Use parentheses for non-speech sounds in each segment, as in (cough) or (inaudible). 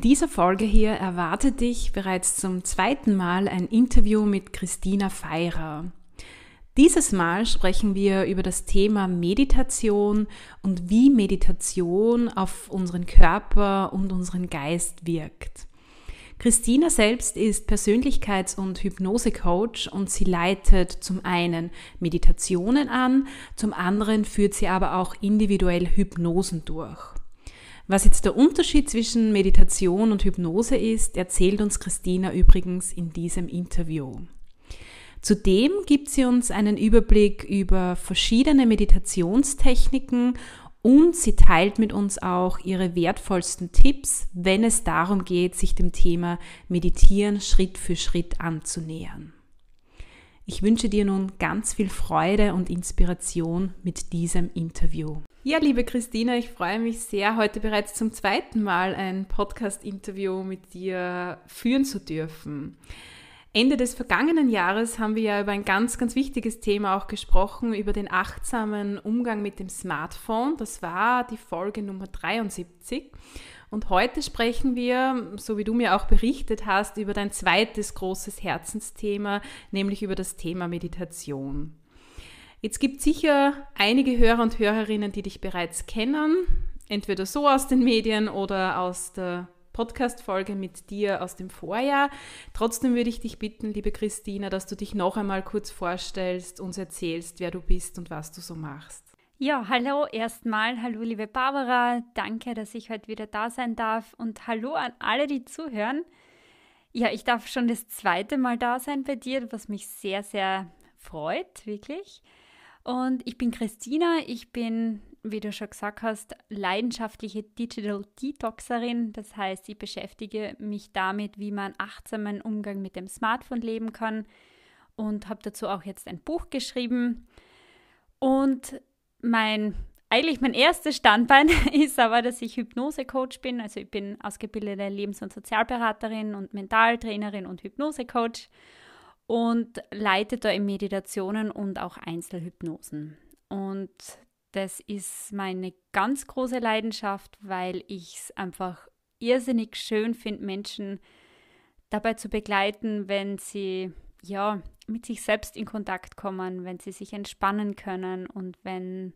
In dieser Folge hier erwartet dich bereits zum zweiten Mal ein Interview mit Christina Feirer. Dieses Mal sprechen wir über das Thema Meditation und wie Meditation auf unseren Körper und unseren Geist wirkt. Christina selbst ist Persönlichkeits- und Hypnosecoach und sie leitet zum einen Meditationen an, zum anderen führt sie aber auch individuell Hypnosen durch. Was jetzt der Unterschied zwischen Meditation und Hypnose ist, erzählt uns Christina übrigens in diesem Interview. Zudem gibt sie uns einen Überblick über verschiedene Meditationstechniken und sie teilt mit uns auch ihre wertvollsten Tipps, wenn es darum geht, sich dem Thema Meditieren Schritt für Schritt anzunähern. Ich wünsche dir nun ganz viel Freude und Inspiration mit diesem Interview. Ja, liebe Christina, ich freue mich sehr, heute bereits zum zweiten Mal ein Podcast-Interview mit dir führen zu dürfen. Ende des vergangenen Jahres haben wir ja über ein ganz, ganz wichtiges Thema auch gesprochen, über den achtsamen Umgang mit dem Smartphone. Das war die Folge Nummer 73. Und heute sprechen wir, so wie du mir auch berichtet hast, über dein zweites großes Herzensthema, nämlich über das Thema Meditation. Jetzt gibt es sicher einige Hörer und Hörerinnen, die dich bereits kennen, entweder so aus den Medien oder aus der Podcast-Folge mit dir aus dem Vorjahr. Trotzdem würde ich dich bitten, liebe Christina, dass du dich noch einmal kurz vorstellst, uns erzählst, wer du bist und was du so machst. Ja, hallo erstmal. Hallo, liebe Barbara. Danke, dass ich heute wieder da sein darf. Und hallo an alle, die zuhören. Ja, ich darf schon das zweite Mal da sein bei dir, was mich sehr, sehr freut, wirklich. Und ich bin Christina, ich bin, wie du schon gesagt hast, leidenschaftliche Digital Detoxerin. Das heißt, ich beschäftige mich damit, wie man achtsamen Umgang mit dem Smartphone leben kann und habe dazu auch jetzt ein Buch geschrieben. Und mein eigentlich mein erstes Standbein (laughs) ist aber, dass ich Hypnosecoach bin. Also ich bin ausgebildete Lebens- und Sozialberaterin und Mentaltrainerin und Hypnosecoach und leite da in Meditationen und auch Einzelhypnosen. Und das ist meine ganz große Leidenschaft, weil ich es einfach irrsinnig schön finde, Menschen dabei zu begleiten, wenn sie ja mit sich selbst in Kontakt kommen, wenn sie sich entspannen können und wenn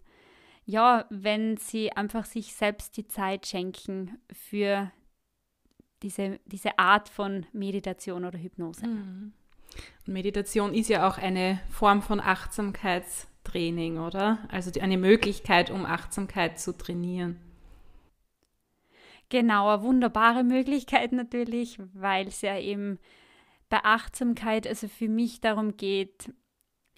ja, wenn sie einfach sich selbst die Zeit schenken für diese, diese Art von Meditation oder Hypnose. Mhm. Meditation ist ja auch eine Form von Achtsamkeitstraining, oder? Also eine Möglichkeit, um Achtsamkeit zu trainieren. Genau, eine wunderbare (laughs) Möglichkeit natürlich, weil es ja eben bei Achtsamkeit also für mich darum geht,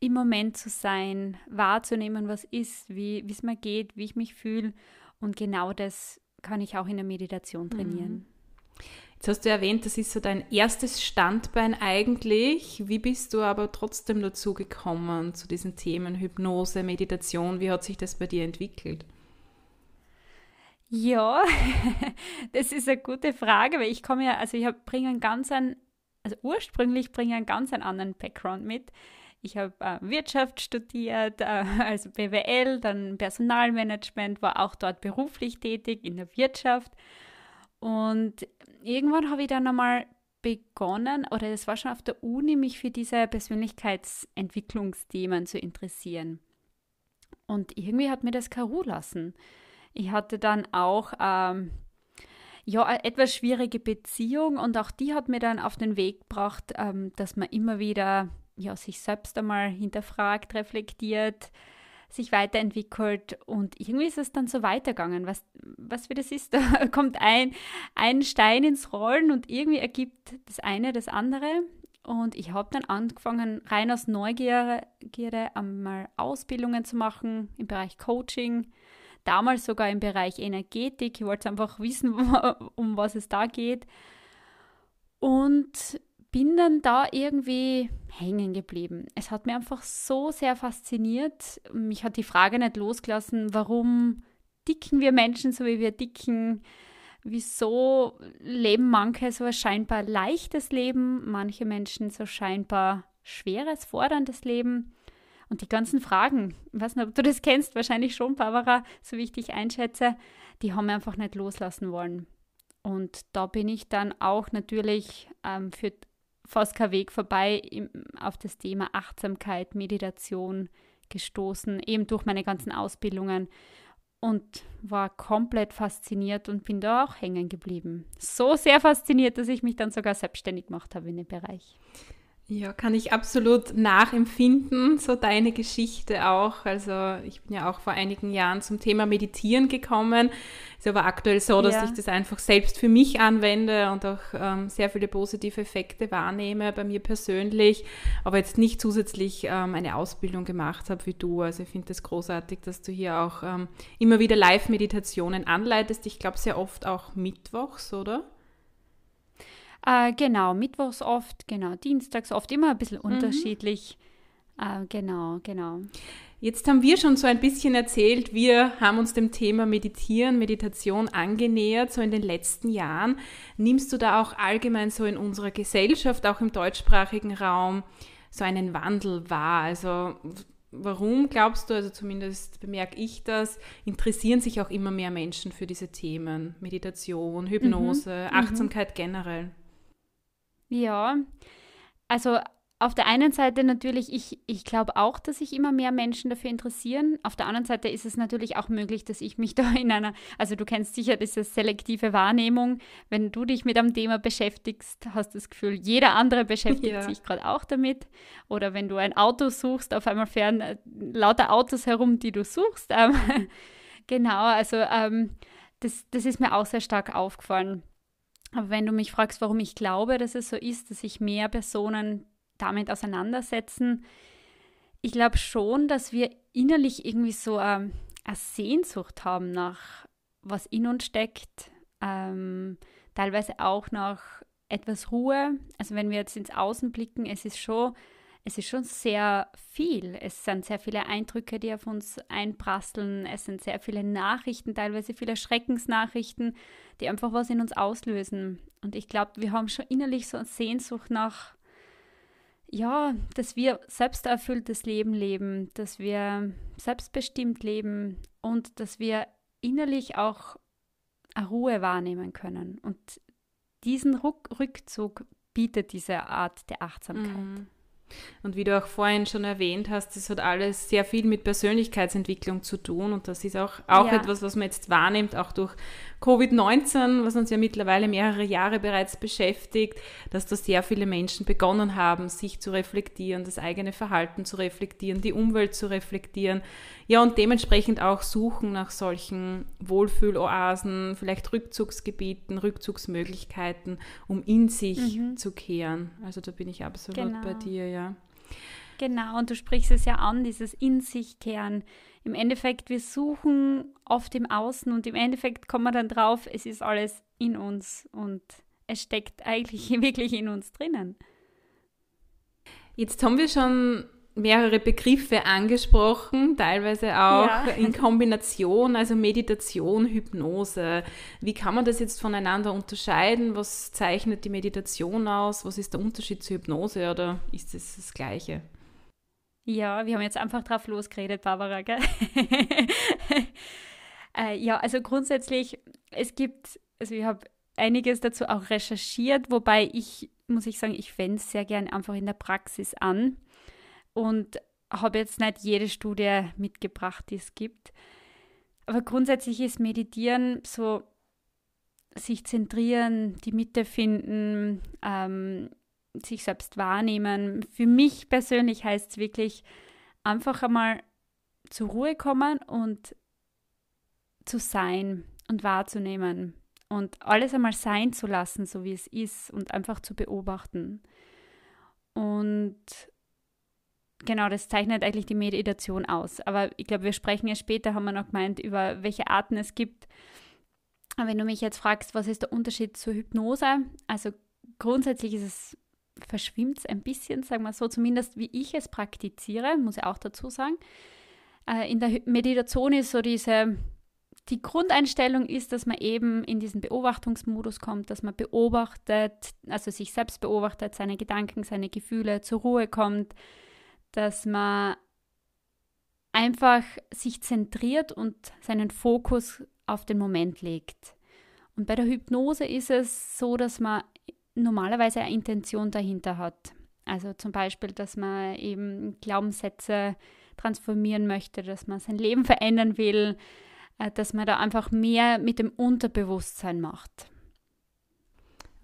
im Moment zu sein, wahrzunehmen, was ist, wie es mir geht, wie ich mich fühle. Und genau das kann ich auch in der Meditation trainieren. Mhm. Jetzt hast du erwähnt, das ist so dein erstes Standbein eigentlich. Wie bist du aber trotzdem dazu gekommen, zu diesen Themen Hypnose, Meditation? Wie hat sich das bei dir entwickelt? Ja, (laughs) das ist eine gute Frage, weil ich komme ja, also ich bringe einen ganz einen, also ursprünglich bringe ich einen ganz anderen Background mit. Ich habe äh, Wirtschaft studiert, äh, (laughs) also BWL, dann Personalmanagement, war auch dort beruflich tätig in der Wirtschaft und irgendwann habe ich dann einmal begonnen, oder das war schon auf der Uni, mich für diese Persönlichkeitsentwicklungsthemen zu interessieren. Und irgendwie hat mir das keine lassen. Ich hatte dann auch ähm, ja, eine etwas schwierige Beziehung und auch die hat mir dann auf den Weg gebracht, ähm, dass man immer wieder ja, sich selbst einmal hinterfragt, reflektiert, sich weiterentwickelt und irgendwie ist es dann so weitergegangen. Was, was für das ist, (laughs) da kommt ein, ein Stein ins Rollen und irgendwie ergibt das eine das andere. Und ich habe dann angefangen, rein aus Neugierde einmal Ausbildungen zu machen im Bereich Coaching, damals sogar im Bereich Energetik. Ich wollte einfach wissen, (laughs) um was es da geht. Und bin dann da irgendwie hängen geblieben. Es hat mir einfach so sehr fasziniert. Mich hat die Frage nicht losgelassen, warum dicken wir Menschen so, wie wir dicken? Wieso leben manche so ein scheinbar leichtes Leben, manche Menschen so scheinbar schweres, forderndes Leben? Und die ganzen Fragen, ich weiß nicht, ob du das kennst, wahrscheinlich schon, Barbara, so wie ich dich einschätze, die haben wir einfach nicht loslassen wollen. Und da bin ich dann auch natürlich ähm, für fast kein Weg vorbei im, auf das Thema Achtsamkeit, Meditation gestoßen, eben durch meine ganzen Ausbildungen und war komplett fasziniert und bin da auch hängen geblieben. So sehr fasziniert, dass ich mich dann sogar selbstständig gemacht habe in dem Bereich. Ja, kann ich absolut nachempfinden, so deine Geschichte auch. Also ich bin ja auch vor einigen Jahren zum Thema Meditieren gekommen. Ist aber aktuell so, dass ja. ich das einfach selbst für mich anwende und auch ähm, sehr viele positive Effekte wahrnehme bei mir persönlich, aber jetzt nicht zusätzlich ähm, eine Ausbildung gemacht habe wie du. Also ich finde es das großartig, dass du hier auch ähm, immer wieder Live-Meditationen anleitest. Ich glaube sehr oft auch mittwochs, oder? Äh, genau, mittwochs oft, genau, dienstags oft, immer ein bisschen mhm. unterschiedlich. Äh, genau, genau. Jetzt haben wir schon so ein bisschen erzählt, wir haben uns dem Thema Meditieren, Meditation angenähert, so in den letzten Jahren. Nimmst du da auch allgemein so in unserer Gesellschaft, auch im deutschsprachigen Raum, so einen Wandel wahr? Also warum glaubst du, also zumindest bemerke ich das, interessieren sich auch immer mehr Menschen für diese Themen, Meditation, Hypnose, mhm. Achtsamkeit mhm. generell? Ja, also auf der einen Seite natürlich, ich, ich glaube auch, dass sich immer mehr Menschen dafür interessieren. Auf der anderen Seite ist es natürlich auch möglich, dass ich mich (laughs) da in einer, also du kennst sicher diese selektive Wahrnehmung, wenn du dich mit einem Thema beschäftigst, hast du das Gefühl, jeder andere beschäftigt (laughs) ja. sich gerade auch damit. Oder wenn du ein Auto suchst, auf einmal fern äh, lauter Autos herum, die du suchst. (laughs) Ähm, genau, also ähm, das, das ist mir auch sehr stark aufgefallen. Aber wenn du mich fragst, warum ich glaube, dass es so ist, dass sich mehr Personen damit auseinandersetzen, ich glaube schon, dass wir innerlich irgendwie so ähm, eine Sehnsucht haben nach was in uns steckt, ähm, teilweise auch nach etwas Ruhe. Also wenn wir jetzt ins Außen blicken, es ist schon es ist schon sehr viel. Es sind sehr viele Eindrücke, die auf uns einprasseln. Es sind sehr viele Nachrichten, teilweise viele Schreckensnachrichten, die einfach was in uns auslösen. Und ich glaube, wir haben schon innerlich so eine Sehnsucht nach, ja, dass wir selbsterfülltes Leben leben, dass wir selbstbestimmt leben und dass wir innerlich auch eine Ruhe wahrnehmen können. Und diesen Rückzug bietet diese Art der Achtsamkeit. Mhm. Und wie du auch vorhin schon erwähnt hast, das hat alles sehr viel mit Persönlichkeitsentwicklung zu tun. Und das ist auch, auch ja. etwas, was man jetzt wahrnimmt, auch durch Covid-19, was uns ja mittlerweile mehrere Jahre bereits beschäftigt, dass da sehr viele Menschen begonnen haben, sich zu reflektieren, das eigene Verhalten zu reflektieren, die Umwelt zu reflektieren. Ja, und dementsprechend auch suchen nach solchen Wohlfühloasen, vielleicht Rückzugsgebieten, Rückzugsmöglichkeiten, um in sich mhm. zu kehren. Also da bin ich absolut genau. bei dir, ja. Genau, und du sprichst es ja an, dieses In sich kehren. Im Endeffekt, wir suchen oft im Außen und im Endeffekt kommen wir dann drauf, es ist alles in uns und es steckt eigentlich (laughs) wirklich in uns drinnen. Jetzt haben wir schon mehrere Begriffe angesprochen, teilweise auch ja. in Kombination, also Meditation, Hypnose. Wie kann man das jetzt voneinander unterscheiden? Was zeichnet die Meditation aus? Was ist der Unterschied zur Hypnose oder ist es das Gleiche? Ja, wir haben jetzt einfach drauf losgeredet, Barbara, gell? (laughs) äh, ja, also grundsätzlich, es gibt, also ich habe einiges dazu auch recherchiert, wobei ich, muss ich sagen, ich wende es sehr gern einfach in der Praxis an und habe jetzt nicht jede Studie mitgebracht, die es gibt. Aber grundsätzlich ist Meditieren so sich zentrieren, die Mitte finden, ähm, sich selbst wahrnehmen. Für mich persönlich heißt es wirklich einfach einmal zur Ruhe kommen und zu sein und wahrzunehmen und alles einmal sein zu lassen, so wie es ist und einfach zu beobachten. Und genau, das zeichnet eigentlich die Meditation aus. Aber ich glaube, wir sprechen ja später, haben wir noch gemeint, über welche Arten es gibt. Aber wenn du mich jetzt fragst, was ist der Unterschied zur Hypnose? Also grundsätzlich ist es, verschwimmt es ein bisschen, sagen wir so, zumindest wie ich es praktiziere, muss ich auch dazu sagen. Äh, in der Meditation ist so diese, die Grundeinstellung ist, dass man eben in diesen Beobachtungsmodus kommt, dass man beobachtet, also sich selbst beobachtet, seine Gedanken, seine Gefühle zur Ruhe kommt, dass man einfach sich zentriert und seinen Fokus auf den Moment legt. Und bei der Hypnose ist es so, dass man normalerweise eine Intention dahinter hat. Also zum Beispiel, dass man eben Glaubenssätze transformieren möchte, dass man sein Leben verändern will, äh, dass man da einfach mehr mit dem Unterbewusstsein macht.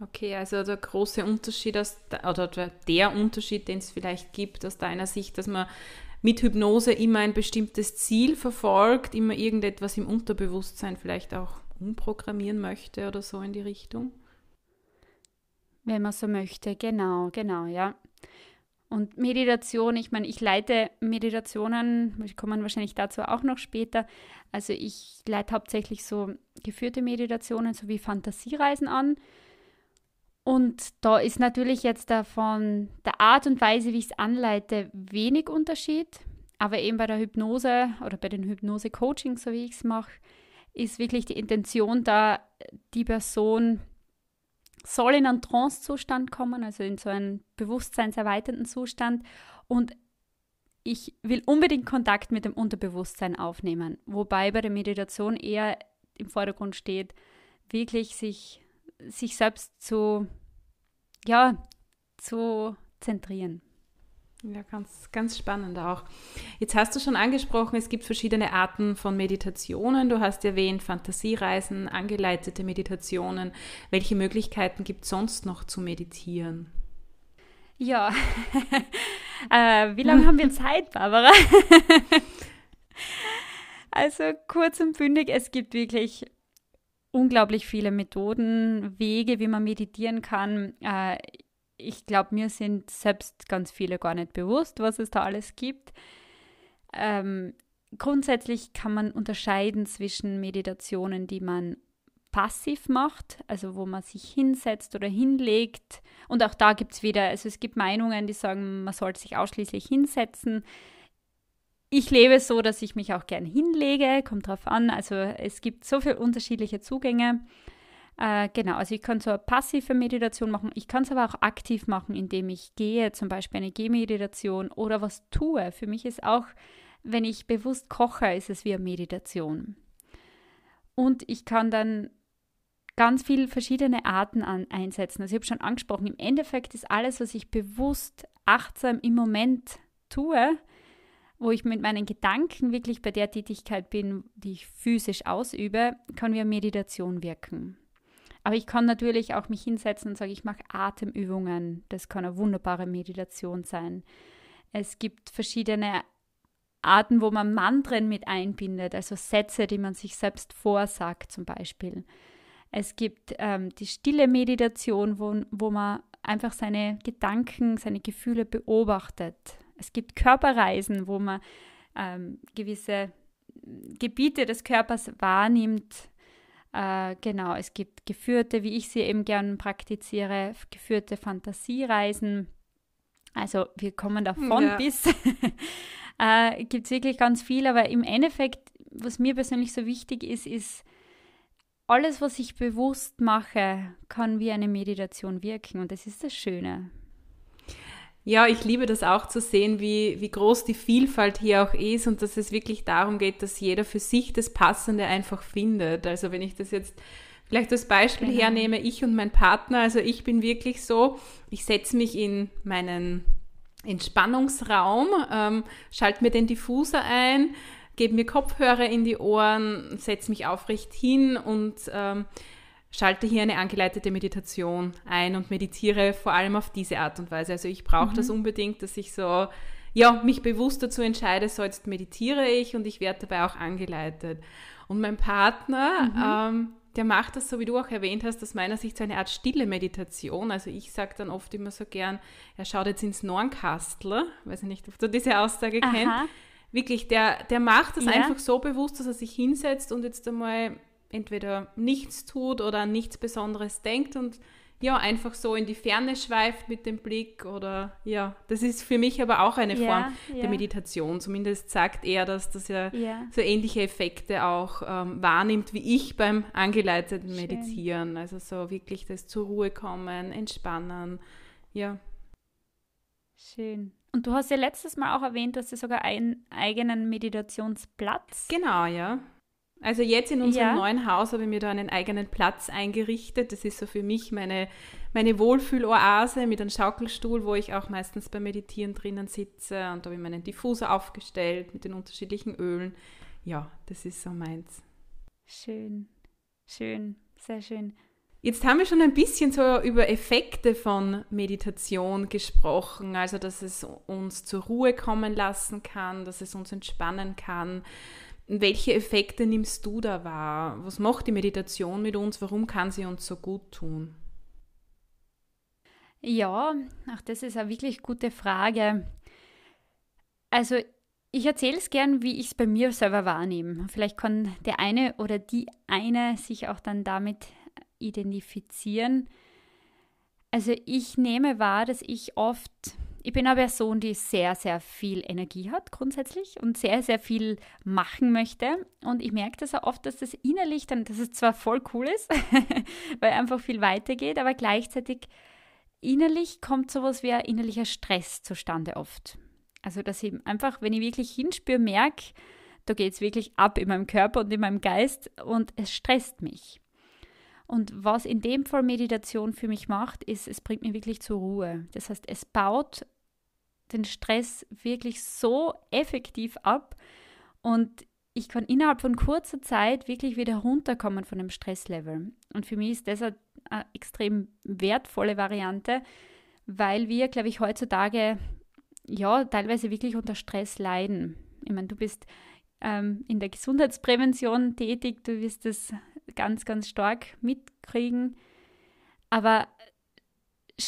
Okay, also der große Unterschied aus, oder der Unterschied, den es vielleicht gibt aus deiner Sicht, dass man mit Hypnose immer ein bestimmtes Ziel verfolgt, immer irgendetwas im Unterbewusstsein vielleicht auch umprogrammieren möchte oder so in die Richtung? Wenn man so möchte, genau, genau, ja. Und Meditation, ich meine, ich leite Meditationen, wir kommen wahrscheinlich dazu auch noch später. Also ich leite hauptsächlich so geführte Meditationen sowie Fantasiereisen an. Und da ist natürlich jetzt von der Art und Weise, wie ich es anleite, wenig Unterschied. Aber eben bei der Hypnose oder bei den Hypnose-Coachings, so wie ich es mache, ist wirklich die Intention da, die Person soll in einen Trance-Zustand kommen, also in so einen bewusstseinserweiternden Zustand. Und ich will unbedingt Kontakt mit dem Unterbewusstsein aufnehmen. Wobei bei der Meditation eher im Vordergrund steht, wirklich sich sich selbst zu, ja, zu zentrieren. Ja, ganz, ganz spannend auch. Jetzt hast du schon angesprochen, es gibt verschiedene Arten von Meditationen. Du hast erwähnt Fantasiereisen, angeleitete Meditationen. Welche Möglichkeiten gibt es sonst noch zu meditieren? Ja, (laughs) äh, wie lange haben wir Zeit, Barbara? (laughs) also kurz und bündig, es gibt wirklich unglaublich viele Methoden, Wege, wie man meditieren kann. Äh, ich glaube, mir sind selbst ganz viele gar nicht bewusst, was es da alles gibt. Ähm, grundsätzlich kann man unterscheiden zwischen Meditationen, die man passiv macht, also wo man sich hinsetzt oder hinlegt. Und auch da gibt es wieder, also es gibt Meinungen, die sagen, man sollte sich ausschließlich hinsetzen ich lebe so, dass ich mich auch gern hinlege, kommt drauf an. Also es gibt so viele unterschiedliche Zugänge. Äh, genau, also ich kann so eine passive Meditation machen. Ich kann es aber auch aktiv machen, indem ich gehe, zum Beispiel eine Gehmeditation oder was tue. Für mich ist auch, wenn ich bewusst koche, ist es wie eine Meditation. Und ich kann dann ganz viele verschiedene Arten an, einsetzen. Also ich habe schon angesprochen, im Endeffekt ist alles, was ich bewusst, achtsam im Moment tue, wo ich mit meinen Gedanken wirklich bei der Tätigkeit bin, die ich physisch ausübe, kann wie Meditation wirken. Aber ich kann natürlich auch mich hinsetzen und sagen, ich mache Atemübungen. Das kann eine wunderbare Meditation sein. Es gibt verschiedene Arten, wo man Mantren mit einbindet, also Sätze, die man sich selbst vorsagt zum Beispiel. Es gibt ähm, die stille Meditation, wo, wo man einfach seine Gedanken, seine Gefühle beobachtet. Es gibt Körperreisen, wo man ähm, gewisse Gebiete des Körpers wahrnimmt. Äh, genau, es gibt geführte, wie ich sie eben gern praktiziere, geführte Fantasiereisen. Also wir kommen davon ja. bis. (laughs) äh, gibt es wirklich ganz viel, aber im Endeffekt, was mir persönlich so wichtig ist, ist, alles, was ich bewusst mache, kann wie eine Meditation wirken und das ist das Schöne. Ja, ich liebe das auch zu sehen, wie, wie groß die Vielfalt hier auch ist und dass es wirklich darum geht, dass jeder für sich das Passende einfach findet. Also wenn ich das jetzt vielleicht als Beispiel genau. hernehme, ich und mein Partner, also ich bin wirklich so, ich setze mich in meinen Entspannungsraum, ähm, schalte mir den Diffuser ein, gebe mir Kopfhörer in die Ohren, setze mich aufrecht hin und ähm, schalte hier eine angeleitete Meditation ein und meditiere vor allem auf diese Art und Weise. Also ich brauche mhm. das unbedingt, dass ich so, ja, mich bewusst dazu entscheide, so jetzt meditiere ich und ich werde dabei auch angeleitet. Und mein Partner, mhm. ähm, der macht das, so wie du auch erwähnt hast, aus meiner Sicht so eine Art stille Meditation. Also ich sage dann oft immer so gern, er schaut jetzt ins Nornkastel, weiß ich nicht, ob du diese Aussage kennst. Wirklich, der, der macht das ja. einfach so bewusst, dass er sich hinsetzt und jetzt einmal entweder nichts tut oder an nichts Besonderes denkt und ja, einfach so in die Ferne schweift mit dem Blick oder ja, das ist für mich aber auch eine Form ja, der Meditation. Zumindest sagt er, dass das ja, ja. so ähnliche Effekte auch ähm, wahrnimmt wie ich beim angeleiteten Schön. Meditieren. Also so wirklich das zur Ruhe kommen, entspannen, ja. Schön. Und du hast ja letztes Mal auch erwähnt, dass du sogar einen eigenen Meditationsplatz. Genau, ja. Also jetzt in unserem ja. neuen Haus habe ich mir da einen eigenen Platz eingerichtet. Das ist so für mich meine, meine Wohlfühloase mit einem Schaukelstuhl, wo ich auch meistens beim Meditieren drinnen sitze. Und da habe ich meinen Diffuser aufgestellt mit den unterschiedlichen Ölen. Ja, das ist so meins. Schön, schön, sehr schön. Jetzt haben wir schon ein bisschen so über Effekte von Meditation gesprochen, also dass es uns zur Ruhe kommen lassen kann, dass es uns entspannen kann. Welche Effekte nimmst du da wahr? Was macht die Meditation mit uns? Warum kann sie uns so gut tun? Ja, ach, das ist eine wirklich gute Frage. Also, ich erzähle es gern, wie ich es bei mir selber wahrnehme. Vielleicht kann der eine oder die eine sich auch dann damit identifizieren. Also, ich nehme wahr, dass ich oft ich bin eine Person, die sehr, sehr viel Energie hat grundsätzlich und sehr, sehr viel machen möchte. Und ich merke das auch oft, dass das innerlich dann, dass es zwar voll cool ist, (laughs) weil einfach viel weitergeht, aber gleichzeitig innerlich kommt sowas wie ein innerlicher Stress zustande oft. Also, dass ich einfach, wenn ich wirklich hinspüre, merke, da geht es wirklich ab in meinem Körper und in meinem Geist und es stresst mich. Und was in dem Fall Meditation für mich macht, ist, es bringt mich wirklich zur Ruhe. Das heißt, es baut den Stress wirklich so effektiv ab und ich kann innerhalb von kurzer Zeit wirklich wieder runterkommen von dem Stresslevel. Und für mich ist das eine, eine extrem wertvolle Variante, weil wir, glaube ich, heutzutage ja teilweise wirklich unter Stress leiden. Ich meine, du bist ähm, in der Gesundheitsprävention tätig, du wirst es ganz, ganz stark mitkriegen. Aber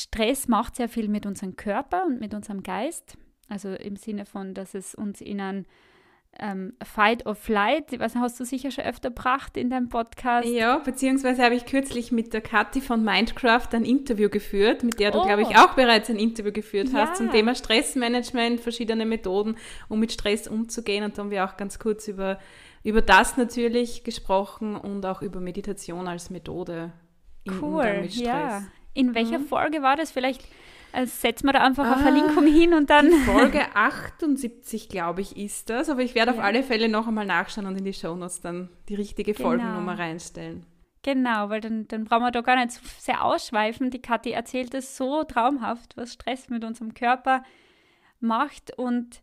Stress macht sehr viel mit unserem Körper und mit unserem Geist. Also im Sinne von, dass es uns in ein ähm, Fight or Flight, nicht, hast du sicher schon öfter gebracht in deinem Podcast. Ja, beziehungsweise habe ich kürzlich mit der Kathi von Mindcraft ein Interview geführt, mit der du, oh. glaube ich, auch bereits ein Interview geführt ja. hast zum Thema Stressmanagement, verschiedene Methoden, um mit Stress umzugehen. Und da haben wir auch ganz kurz über, über das natürlich gesprochen und auch über Meditation als Methode im cool. Umgang mit Stress. Ja. In welcher mhm. Folge war das? Vielleicht äh, setzen wir da einfach ah, eine Verlinkung hin und dann. (laughs) Folge 78, glaube ich, ist das. Aber ich werde ja. auf alle Fälle noch einmal nachschauen und in die Shownotes dann die richtige genau. Folgennummer reinstellen. Genau, weil dann, dann brauchen wir da gar nicht so sehr ausschweifen. Die Kathi erzählt es so traumhaft, was Stress mit unserem Körper macht. Und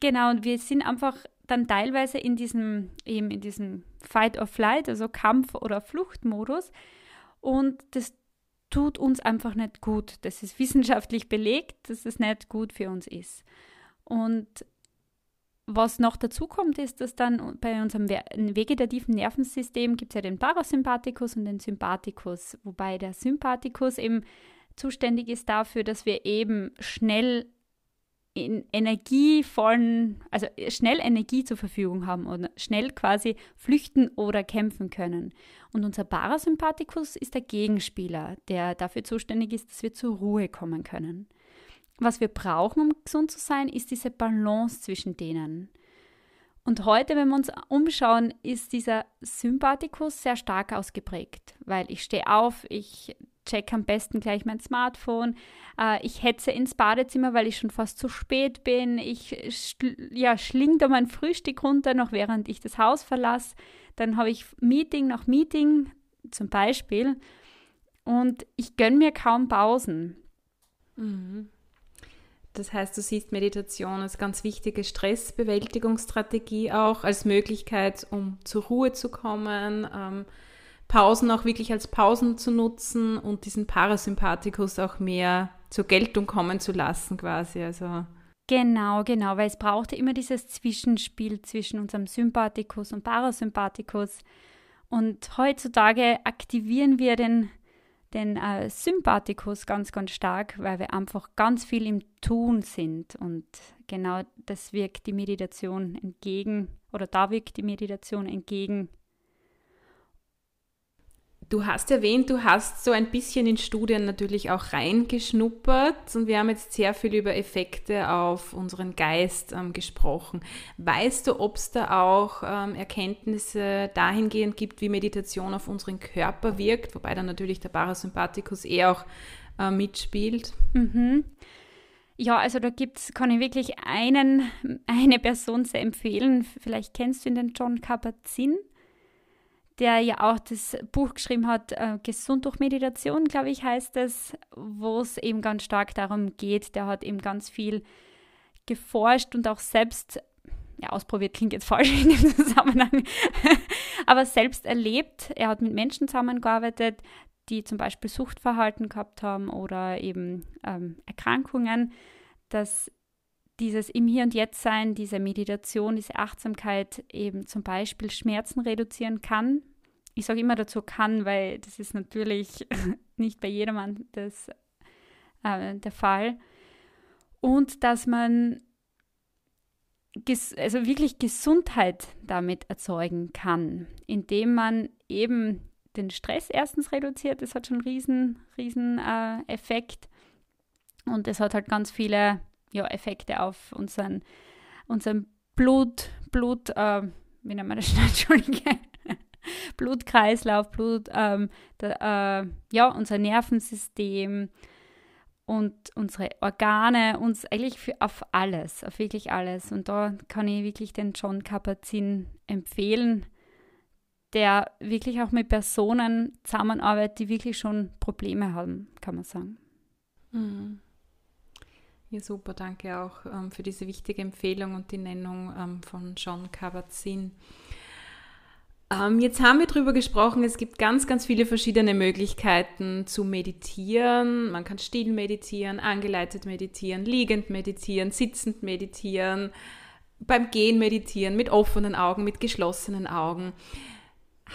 genau, und wir sind einfach dann teilweise in diesem, eben in diesem Fight or Flight, also Kampf- oder Fluchtmodus. Und das tut uns einfach nicht gut. Das ist wissenschaftlich belegt, dass es nicht gut für uns ist. Und was noch dazu kommt, ist, dass dann bei unserem vegetativen Nervensystem gibt es ja den Parasympathikus und den Sympathikus, wobei der Sympathikus eben zuständig ist dafür, dass wir eben schnell energievollen, also schnell Energie zur Verfügung haben oder schnell quasi flüchten oder kämpfen können. Und unser Parasympathikus ist der Gegenspieler, der dafür zuständig ist, dass wir zur Ruhe kommen können. Was wir brauchen, um gesund zu sein, ist diese Balance zwischen denen. Und heute, wenn wir uns umschauen, ist dieser Sympathikus sehr stark ausgeprägt, weil ich stehe auf, ich check am besten gleich mein Smartphone. Äh, ich hetze ins Badezimmer, weil ich schon fast zu spät bin. Ich schl ja, schling da mein Frühstück runter, noch während ich das Haus verlasse. Dann habe ich Meeting nach Meeting zum Beispiel. Und ich gönne mir kaum Pausen. Mhm. Das heißt, du siehst Meditation als ganz wichtige Stressbewältigungsstrategie auch, als Möglichkeit, um zur Ruhe zu kommen, ähm, Pausen auch wirklich als Pausen zu nutzen und diesen Parasympathikus auch mehr zur Geltung kommen zu lassen, quasi. Also Genau, genau, weil es braucht immer dieses Zwischenspiel zwischen unserem Sympathikus und Parasympathikus. Und heutzutage aktivieren wir den, den äh, Sympathikus ganz, ganz stark, weil wir einfach ganz viel im Tun sind. Und genau das wirkt die Meditation entgegen, oder da wirkt die Meditation entgegen Du hast erwähnt, du hast so ein bisschen in Studien natürlich auch reingeschnuppert und wir haben jetzt sehr viel über Effekte auf unseren Geist ähm, gesprochen. Weißt du, ob es da auch ähm, Erkenntnisse dahingehend gibt, wie Meditation auf unseren Körper wirkt, wobei dann natürlich der Parasympathikus eher auch äh, mitspielt? Mhm. Ja, also da gibt's, kann ich wirklich einen, (laughs) eine Person sehr empfehlen. Vielleicht kennst du ihn, den John Kabat-Zinn der ja auch das Buch geschrieben hat, äh, Gesund durch Meditation, glaube ich, heißt es, wo es eben ganz stark darum geht. Der hat eben ganz viel geforscht und auch selbst, ja, ausprobiert klingt jetzt falsch (laughs) in dem Zusammenhang, (laughs) aber selbst erlebt. Er hat mit Menschen zusammengearbeitet, die zum Beispiel Suchtverhalten gehabt haben oder eben ähm, Erkrankungen, dass dieses im Hier und Jetzt sein, diese Meditation, diese Achtsamkeit eben zum Beispiel Schmerzen reduzieren kann. Ich sage immer dazu kann, weil das ist natürlich (laughs) nicht bei jedermann das, äh, der Fall. Und dass man also wirklich Gesundheit damit erzeugen kann, indem man eben den Stress erstens reduziert. Das hat schon einen riesen, riesen äh, Effekt. Und es hat halt ganz viele ja, Effekte auf unseren, unseren Blut, Blut, äh, wie nennt man das (laughs) Entschuldige, (laughs) Blutkreislauf, Blut, ähm, der, äh, ja, unser Nervensystem und unsere Organe, uns eigentlich für, auf alles, auf wirklich alles. Und da kann ich wirklich den John Kapazin empfehlen, der wirklich auch mit Personen zusammenarbeitet, die wirklich schon Probleme haben, kann man sagen. Mhm. Ja, super, danke auch ähm, für diese wichtige Empfehlung und die Nennung ähm, von John Kabat-Zinn. Ähm, jetzt haben wir darüber gesprochen, es gibt ganz, ganz viele verschiedene Möglichkeiten zu meditieren. Man kann still meditieren, angeleitet meditieren, liegend meditieren, sitzend meditieren, beim Gehen meditieren, mit offenen Augen, mit geschlossenen Augen.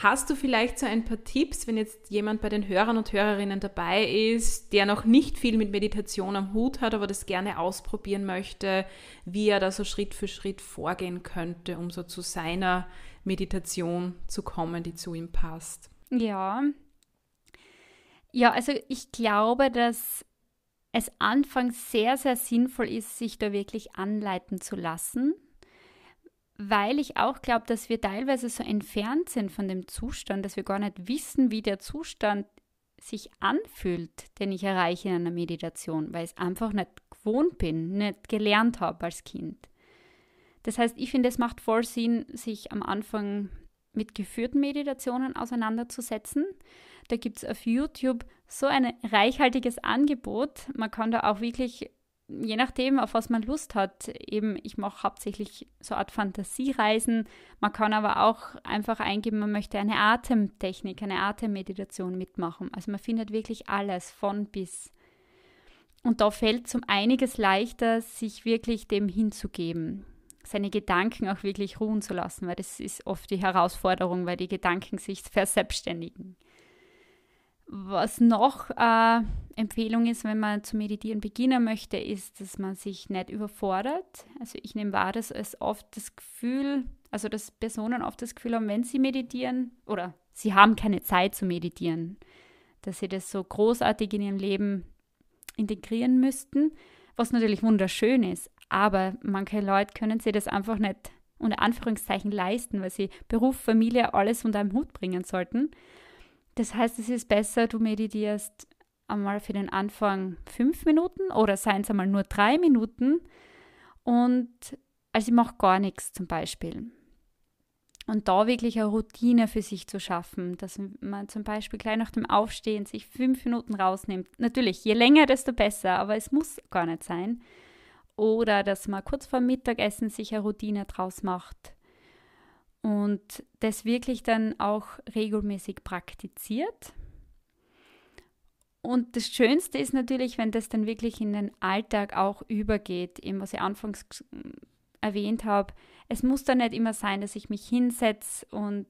Hast du vielleicht so ein paar Tipps, wenn jetzt jemand bei den Hörern und Hörerinnen dabei ist, der noch nicht viel mit Meditation am Hut hat, aber das gerne ausprobieren möchte, wie er da so Schritt für Schritt vorgehen könnte, um so zu seiner Meditation zu kommen, die zu ihm passt? Ja. Ja, also ich glaube, dass es anfangs sehr, sehr sinnvoll ist, sich da wirklich anleiten zu lassen weil ich auch glaube, dass wir teilweise so entfernt sind von dem Zustand, dass wir gar nicht wissen, wie der Zustand sich anfühlt, den ich erreiche in einer Meditation, weil ich es einfach nicht gewohnt bin, nicht gelernt habe als Kind. Das heißt, ich finde, es macht voll Sinn, sich am Anfang mit geführten Meditationen auseinanderzusetzen. Da gibt es auf YouTube so ein reichhaltiges Angebot. Man kann da auch wirklich je nachdem, auf was man Lust hat. Eben, ich mache hauptsächlich so eine Art Fantasiereisen. Man kann aber auch einfach eingeben, man möchte eine Atemtechnik, eine Atemmeditation mitmachen. Also man findet wirklich alles von bis. Und da fällt es um einiges leichter, sich wirklich dem hinzugeben. Seine Gedanken auch wirklich ruhen zu lassen, weil das ist oft die Herausforderung, weil die Gedanken sich verselbstständigen. Was noch äh, Empfehlung ist, wenn man zu meditieren beginnen möchte, ist, dass man sich nicht überfordert. Also ich nehme wahr, dass es oft das Gefühl, also dass Personen oft das Gefühl haben, wenn sie meditieren oder sie haben keine Zeit zu meditieren, dass sie das so großartig in ihrem Leben integrieren müssten, was natürlich wunderschön ist. Aber manche Leute können sich das einfach nicht unter Anführungszeichen leisten, weil sie Beruf, Familie, alles unter einem Hut bringen sollten. Das heißt, es ist besser, du meditierst einmal für den Anfang fünf Minuten oder seien es einmal nur drei Minuten und also ich mache gar nichts zum Beispiel. Und da wirklich eine Routine für sich zu schaffen, dass man zum Beispiel gleich nach dem Aufstehen sich fünf Minuten rausnimmt. Natürlich, je länger, desto besser, aber es muss gar nicht sein. Oder dass man kurz vor Mittagessen sich eine Routine draus macht und das wirklich dann auch regelmäßig praktiziert. Und das Schönste ist natürlich, wenn das dann wirklich in den Alltag auch übergeht, eben was ich anfangs erwähnt habe. Es muss dann nicht immer sein, dass ich mich hinsetze und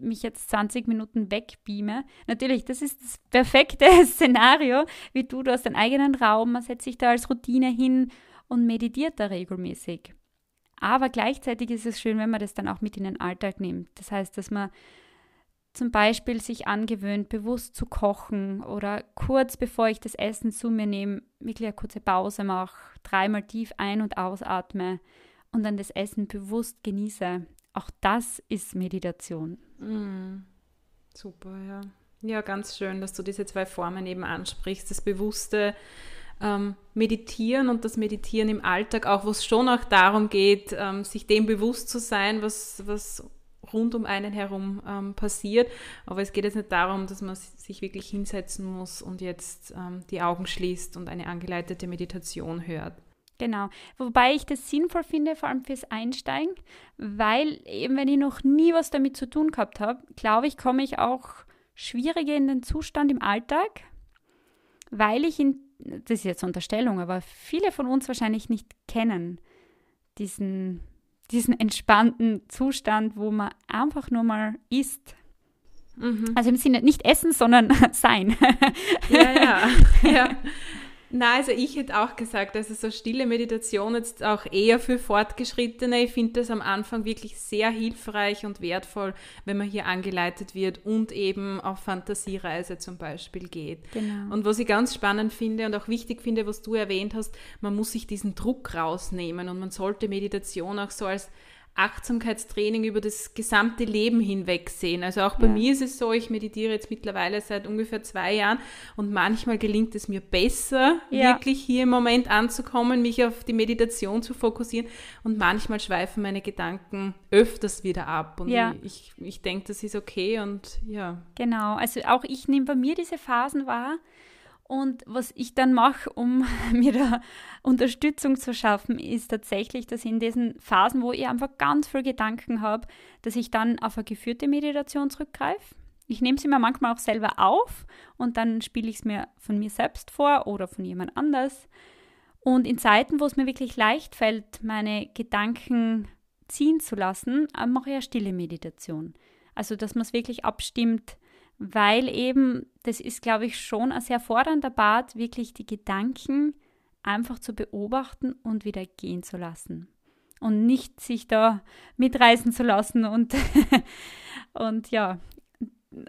mich jetzt 20 Minuten wegbeame. Natürlich, das ist das perfekte (laughs) Szenario, wie du, du hast deinen eigenen Raum, man setzt sich da als Routine hin und meditiert da regelmäßig. Aber gleichzeitig ist es schön, wenn man das dann auch mit in den Alltag nimmt. Das heißt, dass man zum Beispiel sich angewöhnt, bewusst zu kochen oder kurz bevor ich das Essen zu mir nehme, wirklich eine kurze Pause mache, dreimal tief ein- und ausatme und dann das Essen bewusst genieße. Auch das ist Meditation. Mm, super, ja. Ja, ganz schön, dass du diese zwei Formen eben ansprichst. Das bewusste ähm, Meditieren und das Meditieren im Alltag, auch wo es schon auch darum geht, ähm, sich dem bewusst zu sein, was, was rund um einen herum ähm, passiert. Aber es geht jetzt nicht darum, dass man sich wirklich hinsetzen muss und jetzt ähm, die Augen schließt und eine angeleitete Meditation hört. Genau. Wobei ich das sinnvoll finde, vor allem fürs Einsteigen, weil eben, wenn ich noch nie was damit zu tun gehabt habe, glaube ich, komme ich auch schwieriger in den Zustand im Alltag, weil ich in, das ist jetzt Unterstellung, aber viele von uns wahrscheinlich nicht kennen, diesen, diesen entspannten Zustand, wo man einfach nur mal isst. Mhm. Also im Sinne nicht essen, sondern (laughs) sein. Ja, ja, (laughs) ja. Na, also ich hätte auch gesagt, also so stille Meditation jetzt auch eher für Fortgeschrittene. Ich finde das am Anfang wirklich sehr hilfreich und wertvoll, wenn man hier angeleitet wird und eben auf Fantasiereise zum Beispiel geht. Genau. Und was ich ganz spannend finde und auch wichtig finde, was du erwähnt hast, man muss sich diesen Druck rausnehmen und man sollte Meditation auch so als Achtsamkeitstraining über das gesamte Leben hinweg sehen. Also auch bei ja. mir ist es so, ich meditiere jetzt mittlerweile seit ungefähr zwei Jahren und manchmal gelingt es mir besser, ja. wirklich hier im Moment anzukommen, mich auf die Meditation zu fokussieren und manchmal schweifen meine Gedanken öfters wieder ab und ja. ich, ich denke, das ist okay und ja. Genau, also auch ich nehme bei mir diese Phasen wahr und was ich dann mache, um (laughs) mir da Unterstützung zu schaffen, ist tatsächlich, dass in diesen Phasen, wo ich einfach ganz viel Gedanken habe, dass ich dann auf eine geführte Meditation zurückgreife. Ich nehme sie mir manchmal auch selber auf und dann spiele ich es mir von mir selbst vor oder von jemand anders. Und in Zeiten, wo es mir wirklich leicht fällt, meine Gedanken ziehen zu lassen, äh, mache ich eine stille Meditation. Also, dass man es wirklich abstimmt weil eben, das ist, glaube ich, schon ein sehr fordernder Part, wirklich die Gedanken einfach zu beobachten und wieder gehen zu lassen. Und nicht sich da mitreißen zu lassen und, (laughs) und ja,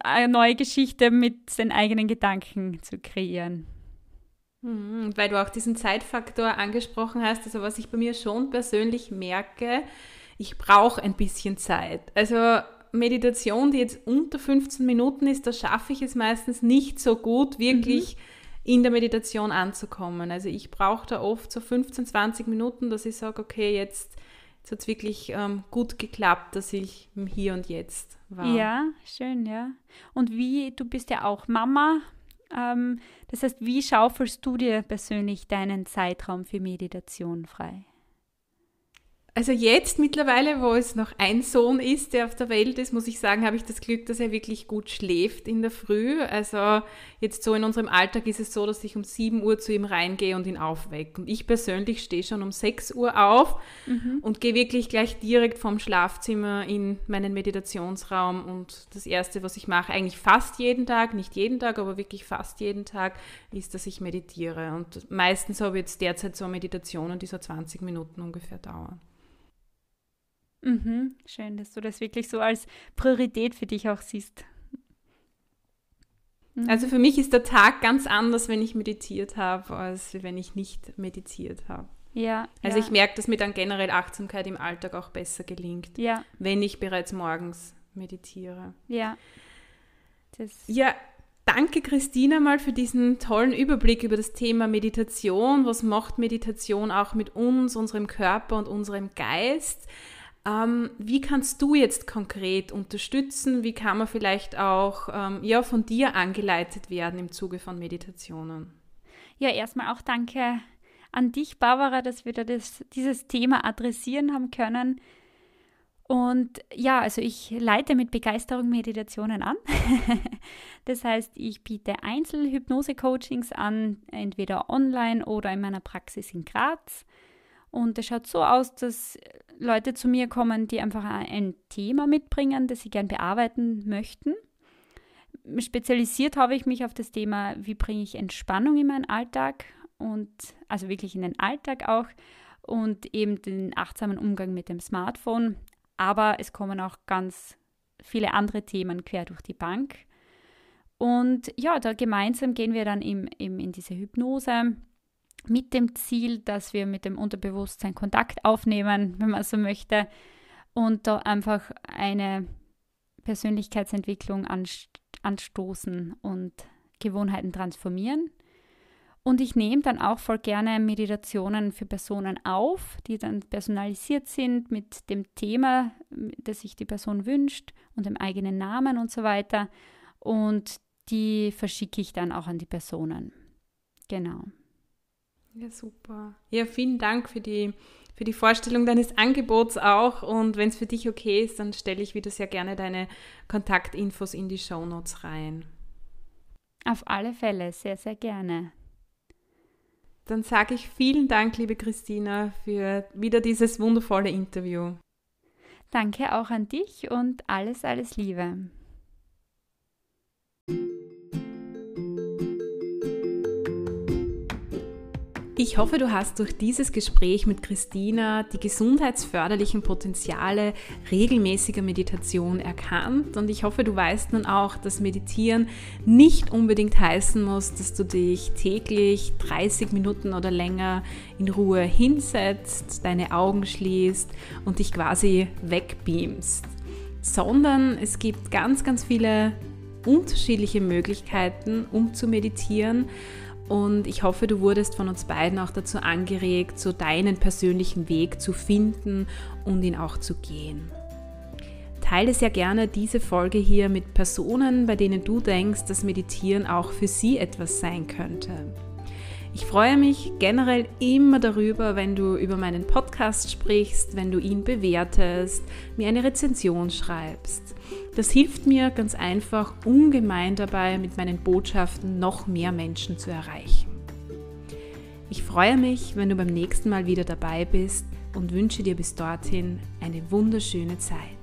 eine neue Geschichte mit den eigenen Gedanken zu kreieren. Mhm, weil du auch diesen Zeitfaktor angesprochen hast, also was ich bei mir schon persönlich merke, ich brauche ein bisschen Zeit. Also Meditation, die jetzt unter 15 Minuten ist, da schaffe ich es meistens nicht so gut, wirklich mhm. in der Meditation anzukommen. Also ich brauche da oft so 15, 20 Minuten, dass ich sage, okay, jetzt, jetzt hat es wirklich ähm, gut geklappt, dass ich im Hier und Jetzt war. Ja, schön, ja. Und wie, du bist ja auch Mama. Ähm, das heißt, wie schaufelst du dir persönlich deinen Zeitraum für Meditation frei? Also jetzt mittlerweile, wo es noch ein Sohn ist, der auf der Welt ist, muss ich sagen, habe ich das Glück, dass er wirklich gut schläft in der Früh. Also jetzt so in unserem Alltag ist es so, dass ich um 7 Uhr zu ihm reingehe und ihn aufwecke. Und ich persönlich stehe schon um 6 Uhr auf mhm. und gehe wirklich gleich direkt vom Schlafzimmer in meinen Meditationsraum. Und das Erste, was ich mache, eigentlich fast jeden Tag, nicht jeden Tag, aber wirklich fast jeden Tag, ist, dass ich meditiere. Und meistens habe ich jetzt derzeit so Meditationen, die so 20 Minuten ungefähr dauern. Mhm, schön, dass du das wirklich so als Priorität für dich auch siehst. Mhm. Also für mich ist der Tag ganz anders, wenn ich meditiert habe, als wenn ich nicht meditiert habe. Ja. Also ja. ich merke, dass mir dann generell Achtsamkeit im Alltag auch besser gelingt, ja. wenn ich bereits morgens meditiere. Ja. Das ja, danke Christina mal für diesen tollen Überblick über das Thema Meditation. Was macht Meditation auch mit uns, unserem Körper und unserem Geist? Ähm, wie kannst du jetzt konkret unterstützen? Wie kann man vielleicht auch ähm, ja, von dir angeleitet werden im Zuge von Meditationen? Ja, erstmal auch danke an dich, Barbara, dass wir da das, dieses Thema adressieren haben können. Und ja, also ich leite mit Begeisterung Meditationen an. (laughs) das heißt, ich biete Einzelhypnose-Coachings an, entweder online oder in meiner Praxis in Graz. Und es schaut so aus, dass Leute zu mir kommen, die einfach ein Thema mitbringen, das sie gern bearbeiten möchten. Spezialisiert habe ich mich auf das Thema, wie bringe ich Entspannung in meinen Alltag und also wirklich in den Alltag auch und eben den achtsamen Umgang mit dem Smartphone aber es kommen auch ganz viele andere Themen quer durch die Bank. Und ja, da gemeinsam gehen wir dann im, im, in diese Hypnose mit dem Ziel, dass wir mit dem Unterbewusstsein Kontakt aufnehmen, wenn man so möchte, und da einfach eine Persönlichkeitsentwicklung anstoßen und Gewohnheiten transformieren. Und ich nehme dann auch voll gerne Meditationen für Personen auf, die dann personalisiert sind mit dem Thema, das sich die Person wünscht und dem eigenen Namen und so weiter. Und die verschicke ich dann auch an die Personen. Genau. Ja, super. Ja, vielen Dank für die, für die Vorstellung deines Angebots auch. Und wenn es für dich okay ist, dann stelle ich wieder sehr gerne deine Kontaktinfos in die Show Notes rein. Auf alle Fälle, sehr, sehr gerne. Dann sage ich vielen Dank, liebe Christina, für wieder dieses wundervolle Interview. Danke auch an dich und alles, alles Liebe. Ich hoffe, du hast durch dieses Gespräch mit Christina die gesundheitsförderlichen Potenziale regelmäßiger Meditation erkannt. Und ich hoffe, du weißt nun auch, dass Meditieren nicht unbedingt heißen muss, dass du dich täglich 30 Minuten oder länger in Ruhe hinsetzt, deine Augen schließt und dich quasi wegbeamst, sondern es gibt ganz, ganz viele unterschiedliche Möglichkeiten, um zu meditieren und ich hoffe, du wurdest von uns beiden auch dazu angeregt, so deinen persönlichen Weg zu finden und ihn auch zu gehen. Teile sehr gerne diese Folge hier mit Personen, bei denen du denkst, dass Meditieren auch für sie etwas sein könnte. Ich freue mich generell immer darüber, wenn du über meinen Podcast sprichst, wenn du ihn bewertest, mir eine Rezension schreibst. Das hilft mir ganz einfach ungemein dabei, mit meinen Botschaften noch mehr Menschen zu erreichen. Ich freue mich, wenn du beim nächsten Mal wieder dabei bist und wünsche dir bis dorthin eine wunderschöne Zeit.